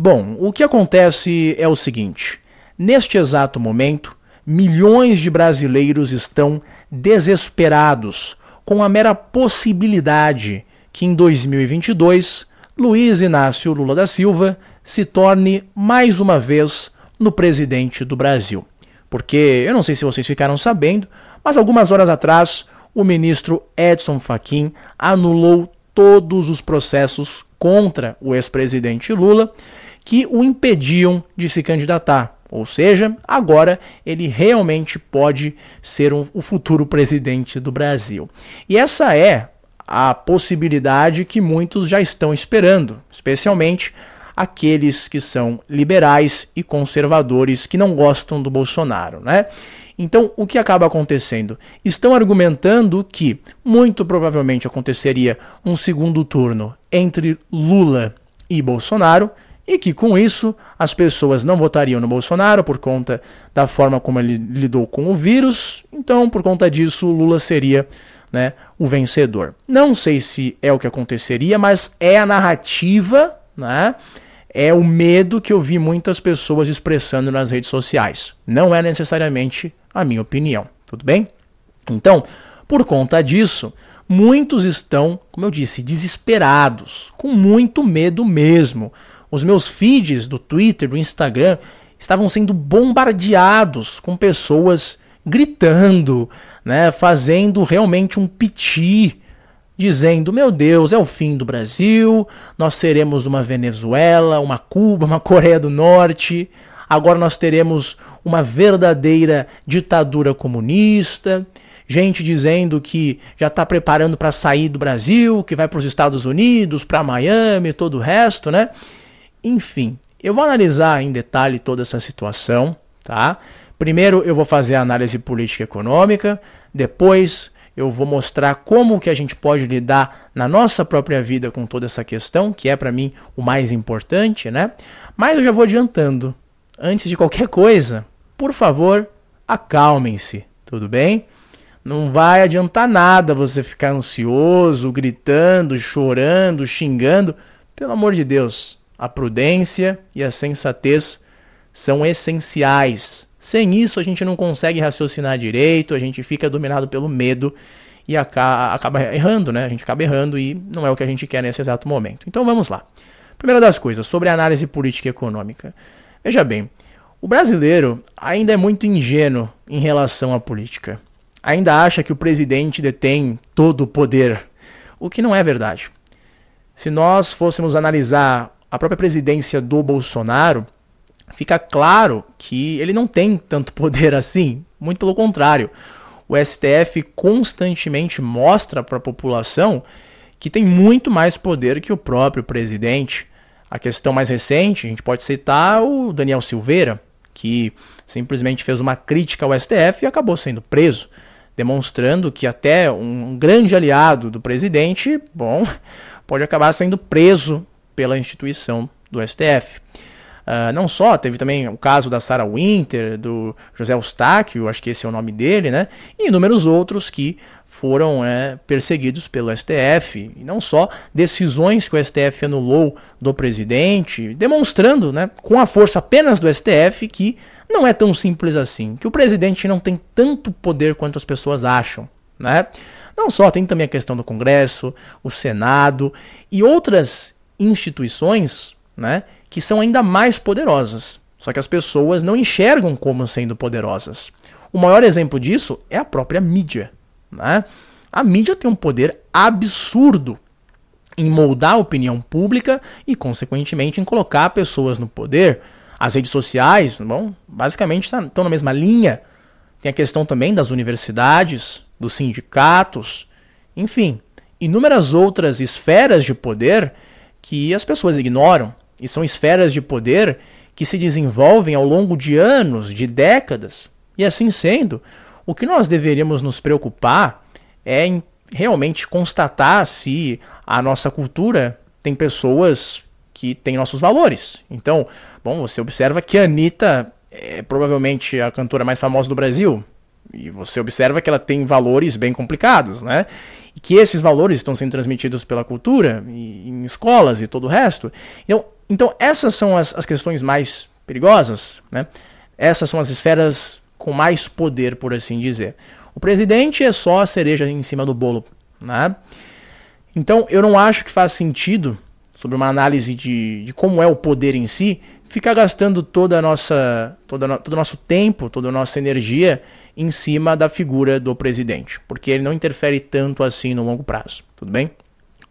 Bom, o que acontece é o seguinte: neste exato momento, milhões de brasileiros estão desesperados com a mera possibilidade que em 2022 Luiz Inácio Lula da Silva se torne mais uma vez no presidente do Brasil. Porque eu não sei se vocês ficaram sabendo, mas algumas horas atrás o ministro Edson Fachin anulou todos os processos contra o ex-presidente Lula que o impediam de se candidatar. Ou seja, agora ele realmente pode ser um, o futuro presidente do Brasil. E essa é a possibilidade que muitos já estão esperando, especialmente aqueles que são liberais e conservadores que não gostam do Bolsonaro, né? Então, o que acaba acontecendo? Estão argumentando que muito provavelmente aconteceria um segundo turno entre Lula e Bolsonaro e que com isso as pessoas não votariam no Bolsonaro por conta da forma como ele lidou com o vírus. Então, por conta disso, Lula seria né, o vencedor. Não sei se é o que aconteceria, mas é a narrativa, né? É o medo que eu vi muitas pessoas expressando nas redes sociais. Não é necessariamente a minha opinião, tudo bem? Então, por conta disso, muitos estão, como eu disse, desesperados, com muito medo mesmo os meus feeds do Twitter, do Instagram, estavam sendo bombardeados com pessoas gritando, né, fazendo realmente um piti, dizendo: "Meu Deus, é o fim do Brasil, nós seremos uma Venezuela, uma Cuba, uma Coreia do Norte, agora nós teremos uma verdadeira ditadura comunista" gente dizendo que já está preparando para sair do Brasil, que vai para os Estados Unidos, para Miami, todo o resto, né? Enfim, eu vou analisar em detalhe toda essa situação, tá? Primeiro eu vou fazer a análise política e econômica, depois eu vou mostrar como que a gente pode lidar na nossa própria vida com toda essa questão, que é para mim o mais importante, né? Mas eu já vou adiantando. Antes de qualquer coisa, por favor, acalmem-se, tudo bem? Não vai adiantar nada você ficar ansioso, gritando, chorando, xingando. Pelo amor de Deus, a prudência e a sensatez são essenciais. Sem isso, a gente não consegue raciocinar direito, a gente fica dominado pelo medo e acaba errando, né? A gente acaba errando e não é o que a gente quer nesse exato momento. Então vamos lá. Primeira das coisas, sobre a análise política e econômica. Veja bem, o brasileiro ainda é muito ingênuo em relação à política. Ainda acha que o presidente detém todo o poder, o que não é verdade. Se nós fôssemos analisar a própria presidência do Bolsonaro, fica claro que ele não tem tanto poder assim. Muito pelo contrário. O STF constantemente mostra para a população que tem muito mais poder que o próprio presidente. A questão mais recente, a gente pode citar o Daniel Silveira, que simplesmente fez uma crítica ao STF e acabou sendo preso, demonstrando que até um grande aliado do presidente, bom, pode acabar sendo preso pela instituição do STF. Uh, ah, não só, teve também o caso da Sarah Winter, do José Eustáquio, acho que esse é o nome dele, né? E inúmeros outros que foram é, perseguidos pelo STF. E não só decisões que o STF anulou do presidente, demonstrando, né, com a força apenas do STF, que não é tão simples assim, que o presidente não tem tanto poder quanto as pessoas acham. Né? Não só, tem também a questão do Congresso, o Senado e outras instituições né, que são ainda mais poderosas. Só que as pessoas não enxergam como sendo poderosas. O maior exemplo disso é a própria mídia. Né? A mídia tem um poder absurdo em moldar a opinião pública e, consequentemente, em colocar pessoas no poder. As redes sociais, bom, basicamente estão tá, na mesma linha. Tem a questão também das universidades, dos sindicatos, enfim, inúmeras outras esferas de poder que as pessoas ignoram e são esferas de poder que se desenvolvem ao longo de anos, de décadas. E assim sendo, o que nós deveríamos nos preocupar é em realmente constatar se a nossa cultura tem pessoas que têm nossos valores. Então, bom, você observa que a Anitta é provavelmente a cantora mais famosa do Brasil. E você observa que ela tem valores bem complicados, né? E que esses valores estão sendo transmitidos pela cultura, em escolas e todo o resto. Então, Então, essas são as, as questões mais perigosas, né? Essas são as esferas com mais poder, por assim dizer. O presidente é só a cereja em cima do bolo, né? Então, eu não acho que faz sentido, sobre uma análise de, de como é o poder em si, ficar gastando toda a nossa, toda, todo o nosso tempo, toda a nossa energia em cima da figura do presidente, porque ele não interfere tanto assim no longo prazo, tudo bem?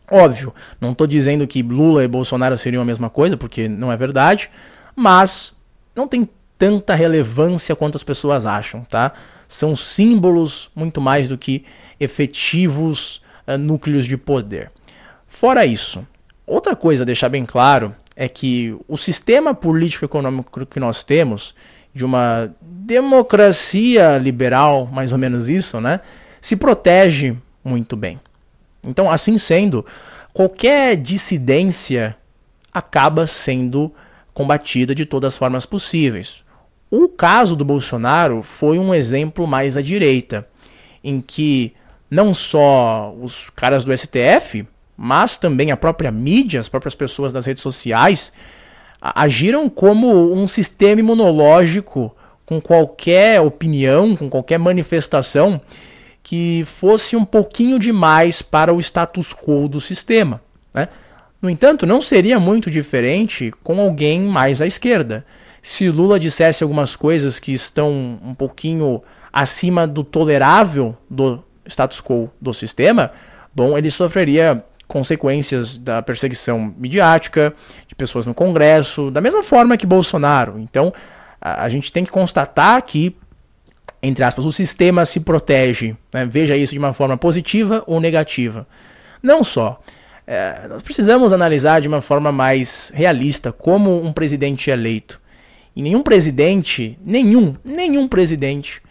Óbvio, não estou dizendo que Lula e Bolsonaro seriam a mesma coisa, porque não é verdade, mas não tem tanta relevância quanto as pessoas acham, tá? São símbolos muito mais do que efetivos uh, núcleos de poder. Fora isso, outra coisa a deixar bem claro é que o sistema político-econômico que nós temos, de uma democracia liberal, mais ou menos isso, né, se protege muito bem. Então, assim sendo, qualquer dissidência acaba sendo combatida de todas as formas possíveis. O caso do Bolsonaro foi um exemplo mais à direita, em que não só os caras do STF, mas também a própria mídia, as próprias pessoas das redes sociais, agiram como um sistema imunológico com qualquer opinião, com qualquer manifestação que fosse um pouquinho demais para o status quo do sistema. Né? No entanto, não seria muito diferente com alguém mais à esquerda. Se Lula dissesse algumas coisas que estão um pouquinho acima do tolerável do status quo do sistema, bom, ele sofreria consequências da perseguição midiática, de pessoas no Congresso, da mesma forma que Bolsonaro. Então, a, a gente tem que constatar que entre aspas, o sistema se protege. Né? Veja isso de uma forma positiva ou negativa. Não só. É, nós precisamos analisar de uma forma mais realista como um presidente é eleito. E nenhum presidente, nenhum, nenhum presidente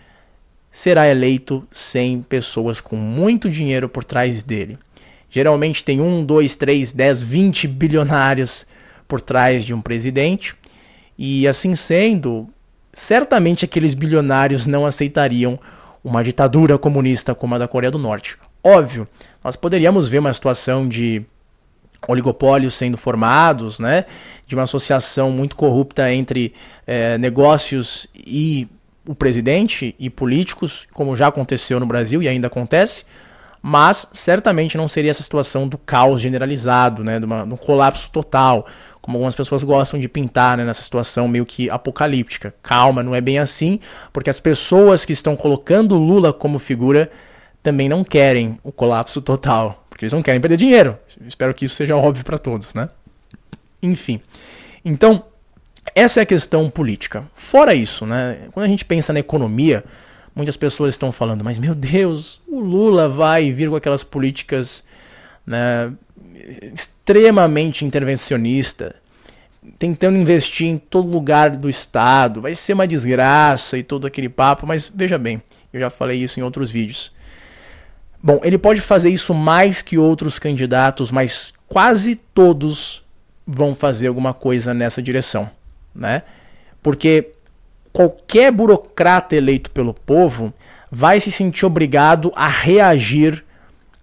será eleito sem pessoas com muito dinheiro por trás dele. Geralmente tem um, dois, três, dez, vinte bilionários por trás de um presidente. E assim sendo, certamente aqueles bilionários não aceitariam uma ditadura comunista como a da Coreia do Norte. Óbvio, nós poderíamos ver uma situação de oligopólios sendo formados, né, de uma associação muito corrupta entre é, negócios e o presidente e políticos, como já aconteceu no Brasil e ainda acontece, mas certamente não seria essa situação do caos generalizado, né, de, uma, de um colapso total, como algumas pessoas gostam de pintar né, nessa situação meio que apocalíptica. Calma, não é bem assim, porque as pessoas que estão colocando Lula como figura também não querem o colapso total, porque eles não querem perder dinheiro. Espero que isso seja óbvio para todos, né? Enfim. Então, essa é a questão política. Fora isso, né, quando a gente pensa na economia, muitas pessoas estão falando, mas meu Deus, o Lula vai vir com aquelas políticas né, extremamente intervencionista, tentando investir em todo lugar do Estado, vai ser uma desgraça e todo aquele papo, mas veja bem, eu já falei isso em outros vídeos. Bom, ele pode fazer isso mais que outros candidatos, mas quase todos vão fazer alguma coisa nessa direção, né? Porque qualquer burocrata eleito pelo povo vai se sentir obrigado a reagir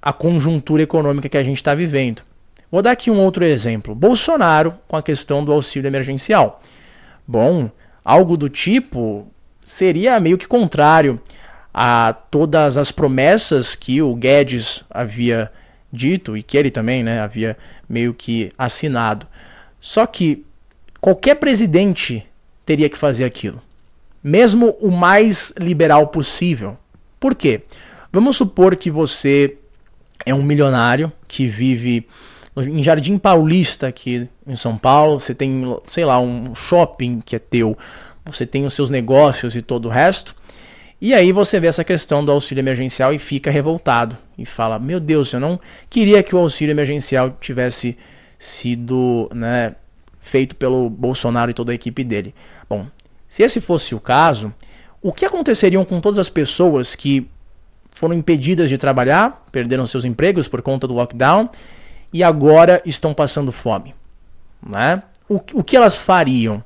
a conjuntura econômica que a gente está vivendo. Vou dar aqui um outro exemplo. Bolsonaro com a questão do auxílio emergencial. Bom, algo do tipo seria meio que contrário a todas as promessas que o Guedes havia dito e que ele também né, havia meio que assinado. Só que qualquer presidente teria que fazer aquilo, mesmo o mais liberal possível. Por quê? Vamos supor que você é um milionário que vive em Jardim Paulista aqui em São Paulo, você tem, sei lá, um shopping que é teu, você tem os seus negócios e todo o resto. E aí você vê essa questão do auxílio emergencial e fica revoltado e fala: "Meu Deus, eu não queria que o auxílio emergencial tivesse sido, né, feito pelo Bolsonaro e toda a equipe dele". Bom, se esse fosse o caso, o que aconteceria com todas as pessoas que foram impedidas de trabalhar, perderam seus empregos por conta do lockdown e agora estão passando fome. Né? O, o que elas fariam?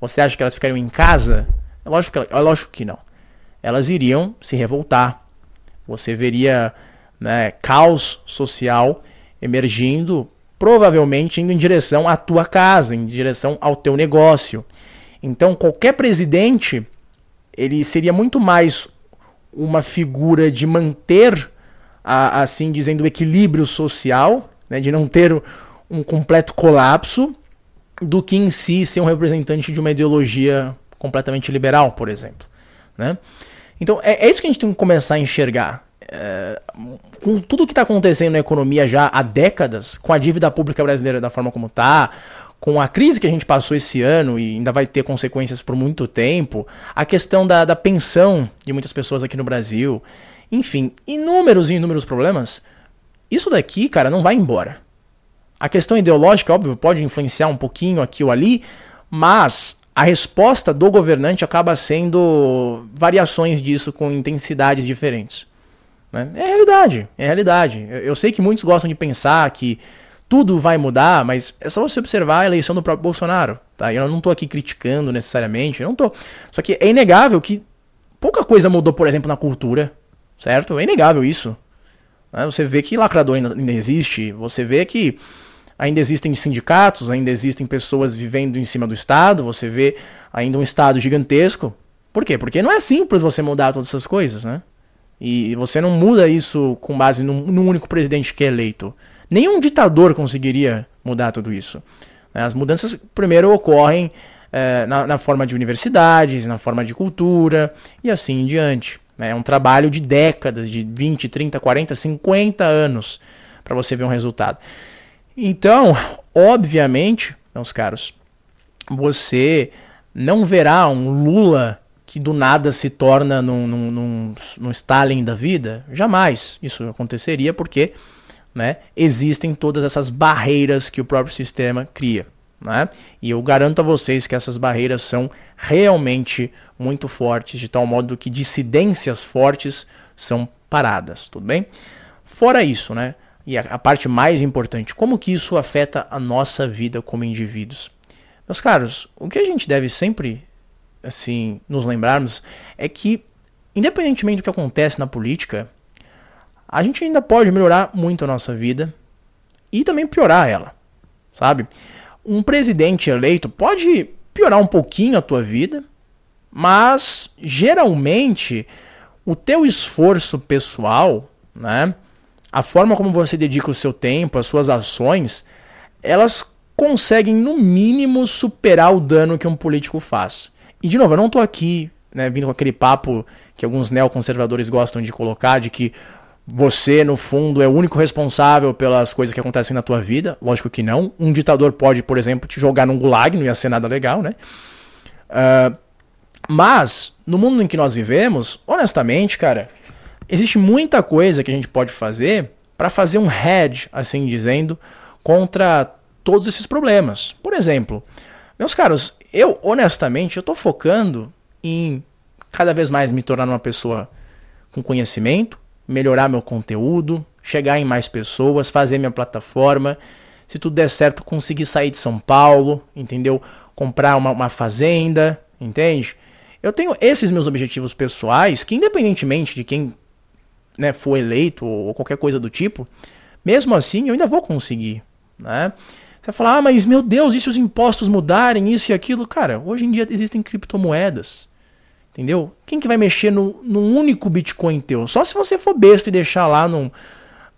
Você acha que elas ficariam em casa? É lógico que, é lógico que não. Elas iriam se revoltar. Você veria né, caos social emergindo provavelmente indo em direção à tua casa, em direção ao teu negócio. Então, qualquer presidente, ele seria muito mais uma figura de manter, a, assim dizendo, o equilíbrio social, né, de não ter um completo colapso, do que em si ser um representante de uma ideologia completamente liberal, por exemplo. Né? Então é, é isso que a gente tem que começar a enxergar. É, com tudo que está acontecendo na economia já há décadas, com a dívida pública brasileira da forma como está, com a crise que a gente passou esse ano e ainda vai ter consequências por muito tempo, a questão da, da pensão de muitas pessoas aqui no Brasil, enfim, inúmeros e inúmeros problemas, isso daqui, cara, não vai embora. A questão ideológica, óbvio, pode influenciar um pouquinho aqui ou ali, mas a resposta do governante acaba sendo variações disso com intensidades diferentes. Né? É realidade, é realidade. Eu, eu sei que muitos gostam de pensar que tudo vai mudar, mas é só você observar a eleição do próprio Bolsonaro. Tá? Eu não estou aqui criticando necessariamente, não tô. Só que é inegável que pouca coisa mudou, por exemplo, na cultura, certo? É inegável isso. Né? Você vê que lacrador ainda, ainda existe, você vê que ainda existem sindicatos, ainda existem pessoas vivendo em cima do Estado, você vê ainda um Estado gigantesco. Por quê? Porque não é simples você mudar todas essas coisas, né? E você não muda isso com base num, num único presidente que é eleito. Nenhum ditador conseguiria mudar tudo isso. As mudanças, primeiro, ocorrem é, na, na, forma de universidades, na forma de cultura e assim em diante. É um trabalho de décadas, de 20, 30, 40, 50 anos para você ver um resultado. Então, obviamente, meus caros, você não verá um Lula que do nada se torna num, num, num, num Stalin da vida. Jamais isso aconteceria porque né, existem todas essas barreiras que o próprio sistema cria. Né? E eu garanto a vocês que essas barreiras são realmente muito fortes, de tal modo que dissidências fortes são paradas, tudo bem? Fora isso, né? E a, a parte mais importante, como que isso afeta a nossa vida como indivíduos? Meus caros, o que a gente deve sempre assim nos lembrarmos é que independentemente do que acontece na política, a gente ainda pode melhorar muito a nossa vida e também piorar ela, sabe? Um presidente eleito pode piorar um pouquinho a tua vida, mas geralmente o teu esforço pessoal, né, a forma como você dedica o seu tempo, as suas ações, elas conseguem no mínimo superar o dano que um político faz. E de novo, eu não estou aqui né, vindo com aquele papo que alguns neoconservadores gostam de colocar, de que você, no fundo, é o único responsável pelas coisas que acontecem na tua vida. Lógico que não. Um ditador pode, por exemplo, te jogar num gulag, não ia ser nada legal, né? Uh, mas, no mundo em que nós vivemos, honestamente, cara, existe muita coisa que a gente pode fazer para fazer um hedge, assim dizendo, contra todos esses problemas. Por exemplo, meus caros, eu honestamente eu tô focando em cada vez mais me tornar uma pessoa com conhecimento, melhorar meu conteúdo, chegar em mais pessoas, fazer minha plataforma. Se tudo der certo, conseguir sair de São Paulo, entendeu? Comprar uma, uma fazenda, entende? Eu tenho esses meus objetivos pessoais que, independentemente de quem né, for eleito ou qualquer coisa do tipo, mesmo assim eu ainda vou conseguir. Né? Você vai falar, ah, mas meu Deus, e se os impostos mudarem, isso e aquilo? Cara, hoje em dia existem criptomoedas. Entendeu? Quem que vai mexer no, num único Bitcoin teu? Só se você for besta e deixar lá num,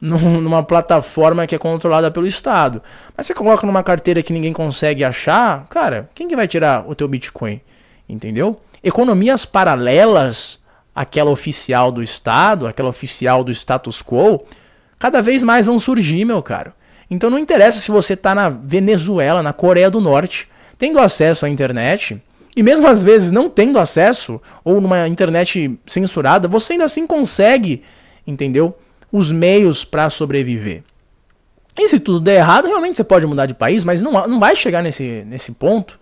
num, numa plataforma que é controlada pelo Estado. Mas você coloca numa carteira que ninguém consegue achar, cara, quem que vai tirar o teu Bitcoin? Entendeu? Economias paralelas aquela oficial do Estado, aquela oficial do status quo, cada vez mais vão surgir, meu caro. Então não interessa se você está na Venezuela, na Coreia do Norte, tendo acesso à internet, e mesmo às vezes não tendo acesso, ou numa internet censurada, você ainda assim consegue, entendeu? Os meios para sobreviver. E se tudo der errado, realmente você pode mudar de país, mas não, não vai chegar nesse, nesse ponto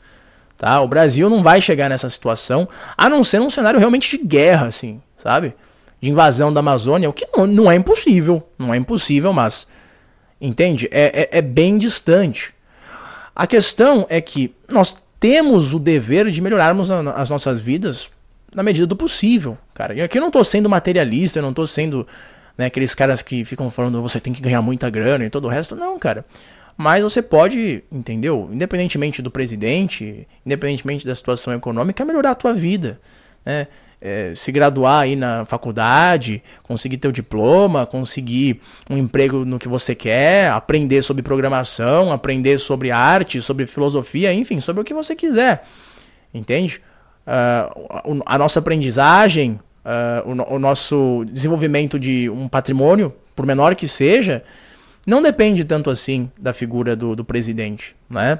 Tá? O Brasil não vai chegar nessa situação, a não ser num cenário realmente de guerra, assim, sabe? De invasão da Amazônia, o que não, não é impossível. Não é impossível, mas. Entende? É, é, é bem distante. A questão é que nós temos o dever de melhorarmos as nossas vidas na medida do possível, cara. E aqui eu não tô sendo materialista, eu não tô sendo né, aqueles caras que ficam falando você tem que ganhar muita grana e todo o resto. Não, cara. Mas você pode, entendeu? Independentemente do presidente, independentemente da situação econômica, melhorar a tua vida. Né? É, se graduar aí na faculdade, conseguir teu diploma, conseguir um emprego no que você quer, aprender sobre programação, aprender sobre arte, sobre filosofia, enfim, sobre o que você quiser. Entende? Uh, a nossa aprendizagem, uh, o, o nosso desenvolvimento de um patrimônio, por menor que seja, não depende tanto assim da figura do, do presidente, né?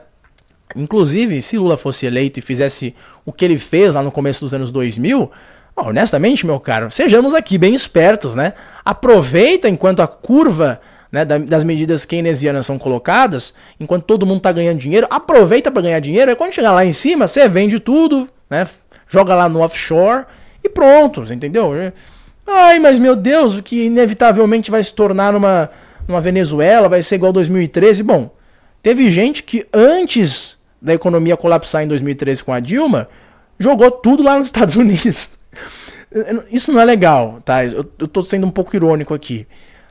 Inclusive, se Lula fosse eleito e fizesse o que ele fez lá no começo dos anos 2000, honestamente, meu caro, sejamos aqui bem espertos, né? Aproveita enquanto a curva né, das medidas keynesianas são colocadas, enquanto todo mundo está ganhando dinheiro, aproveita para ganhar dinheiro, e quando chegar lá em cima, você vende tudo, né? Joga lá no offshore e pronto, entendeu? Ai, mas meu Deus, o que inevitavelmente vai se tornar uma Venezuela, vai ser igual 2013. Bom, teve gente que antes da economia colapsar em 2013 com a Dilma, jogou tudo lá nos Estados Unidos. Isso não é legal, tá? Eu, eu tô sendo um pouco irônico aqui.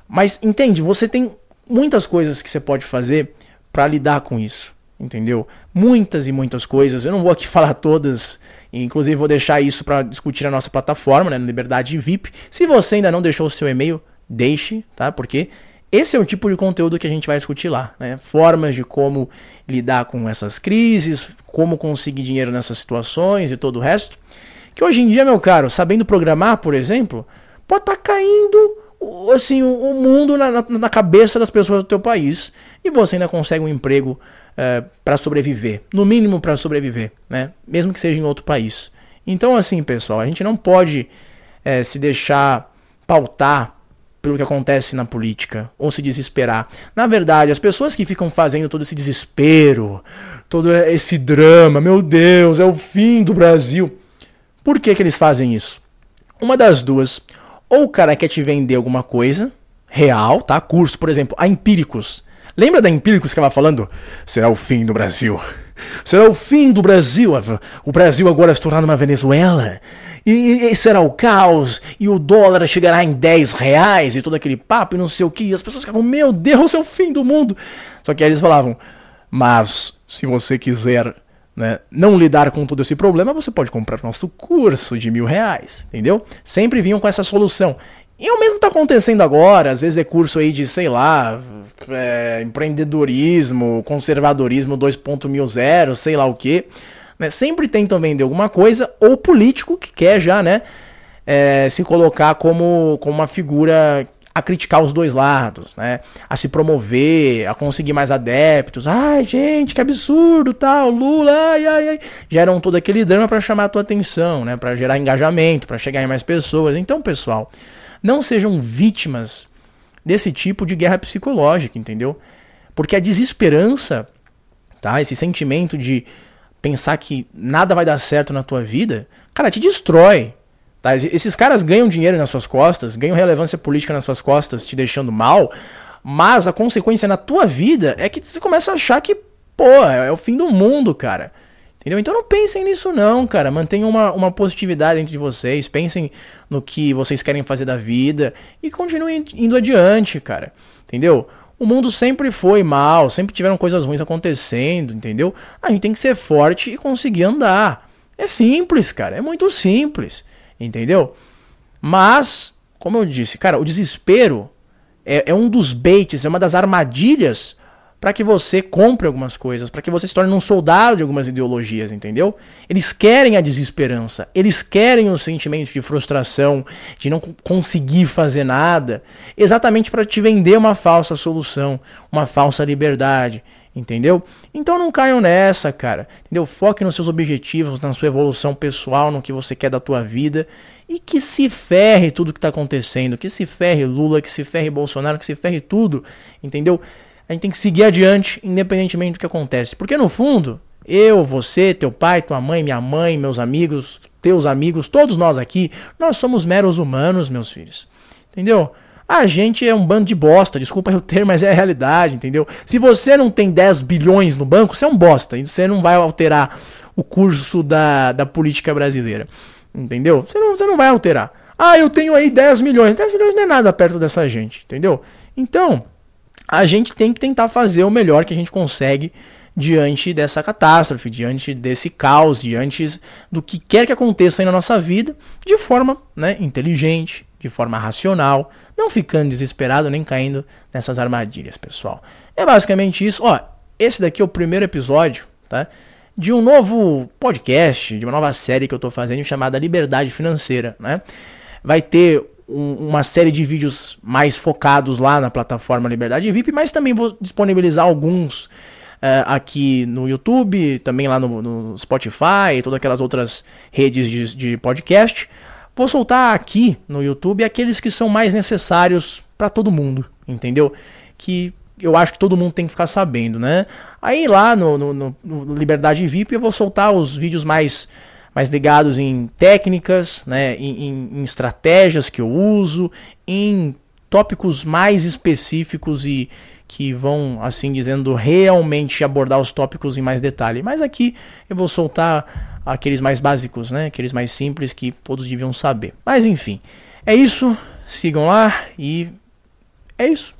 Mas entende, você tem muitas coisas que você pode fazer para lidar com isso, entendeu? Muitas e muitas coisas. Eu não vou aqui falar todas, inclusive vou deixar isso para discutir na nossa plataforma, né, Liberdade VIP. Se você ainda não deixou o seu e-mail, deixe, tá? Porque esse é o tipo de conteúdo que a gente vai discutir lá, né? Formas de como lidar com essas crises, como conseguir dinheiro nessas situações e todo o resto. Que hoje em dia, meu caro, sabendo programar, por exemplo, pode estar tá caindo assim o mundo na, na, na, cabeça das pessoas do teu país e você ainda consegue um emprego é, para sobreviver, no mínimo para sobreviver, né? Mesmo que seja em outro país. Então, assim, pessoal, a gente não pode é, se deixar pautar pelo que acontece na política ou se desesperar. Na verdade, as pessoas que ficam fazendo todo esse desespero, todo esse drama, meu Deus, é o fim do Brasil. Por que, que eles fazem isso? Uma das duas. Ou o cara quer te vender alguma coisa real, tá? Curso, por exemplo, a Empíricos. Lembra da Empíricos que ela falando? Será o fim do Brasil. Será o fim do Brasil. O Brasil agora se tornar uma Venezuela e, e, será o caos, e o dólar chegará em 10 reais, e todo aquele papo, e não sei o que, e as pessoas ficavam, meu Deus, é o fim do mundo. Só que aí eles falavam, mas se você quiser né, não lidar com todo esse problema, você pode comprar nosso curso de mil reais, entendeu? Sempre vinham com essa solução. E o mesmo está acontecendo agora, às vezes é curso aí de, sei lá, é, empreendedorismo, conservadorismo 2.0, sei lá o que né, sempre tentam vender alguma coisa, ou político que quer já, né, é, se colocar como, como uma figura a criticar os dois lados, né, a se promover, a conseguir mais adeptos. Ai, gente, que absurdo, tal, Lula, ai, ai, ai. Geram todo aquele drama para chamar a tua atenção, né, para gerar engajamento, para chegar em mais pessoas. Então, pessoal, não sejam vítimas desse tipo de guerra psicológica, entendeu? Porque a desesperança, tá? Esse sentimento de pensar que nada vai dar certo na tua vida, cara, te destrói. Tá? Esses caras ganham dinheiro nas suas costas, ganham relevância política nas suas costas, te deixando mal, mas a consequência na tua vida é que você começa a achar que, pô, é o fim do mundo, cara. Entendeu? Então não pensem nisso não, cara. Mantenham uma, uma positividade dentro de vocês, pensem no que vocês querem fazer da vida e continuem indo adiante, cara. Entendeu? O mundo sempre foi mal, sempre tiveram coisas ruins acontecendo, entendeu? A gente tem que ser forte e conseguir andar. É simples, cara, é muito simples, entendeu? Mas, como eu disse, cara, o desespero é, é um dos baits, é uma das armadilhas para que você compre algumas coisas, para que você se torne um soldado de algumas ideologias, entendeu? Eles querem a desesperança, eles querem o sentimento de frustração, de não conseguir fazer nada, exatamente para te vender uma falsa solução, uma falsa liberdade, entendeu? Então não caiam nessa, cara. Entendeu? Foque nos seus objetivos, na sua evolução pessoal, no que você quer da tua vida e que se ferre tudo que está acontecendo, que se ferre Lula, que se ferre Bolsonaro, que se ferre tudo, entendeu? A gente tem que seguir adiante, independentemente do que acontece. Porque no fundo, eu, você, teu pai, tua mãe, minha mãe, meus amigos, teus amigos, todos nós aqui, nós somos meros humanos, meus filhos. Entendeu? A gente é um bando de bosta, desculpa eu ter, mas é a realidade, entendeu? Se você não tem 10 bilhões no banco, você é um bosta, e você não vai alterar o curso da, da política brasileira. Entendeu? Você não, você não vai alterar. Ah, eu tenho aí 10 milhões. 10 milhões não é nada perto dessa gente, entendeu? Então, a gente tem que tentar fazer o melhor que a gente consegue diante dessa catástrofe, diante desse caos, diante do que quer que aconteça aí na nossa vida, de forma né, inteligente, de forma racional, não ficando desesperado nem caindo nessas armadilhas, pessoal. É basicamente isso. Ó, esse daqui é o primeiro episódio, tá? De um novo podcast, de uma nova série que eu tô fazendo chamada Liberdade Financeira, né? Vai ter um, uma série de vídeos mais focados lá na plataforma Liberdade VIP, mas também vou disponibilizar alguns Uh, aqui no YouTube, também lá no, no Spotify e todas aquelas outras redes de, de, podcast. Vou soltar aqui no YouTube aqueles que são mais necessários para todo mundo, entendeu? Que eu acho que todo mundo tem que ficar sabendo, né? Aí lá no, no, no Liberdade VIP eu vou soltar os vídeos mais mais ligados em técnicas, né, em, em, em, estratégias que eu uso, em tópicos mais específicos e que vão, assim dizendo, realmente abordar os tópicos em mais detalhe. Mas aqui eu vou soltar aqueles mais básicos, né, aqueles mais simples que todos deviam saber. Mas enfim, é isso. Sigam lá e é isso.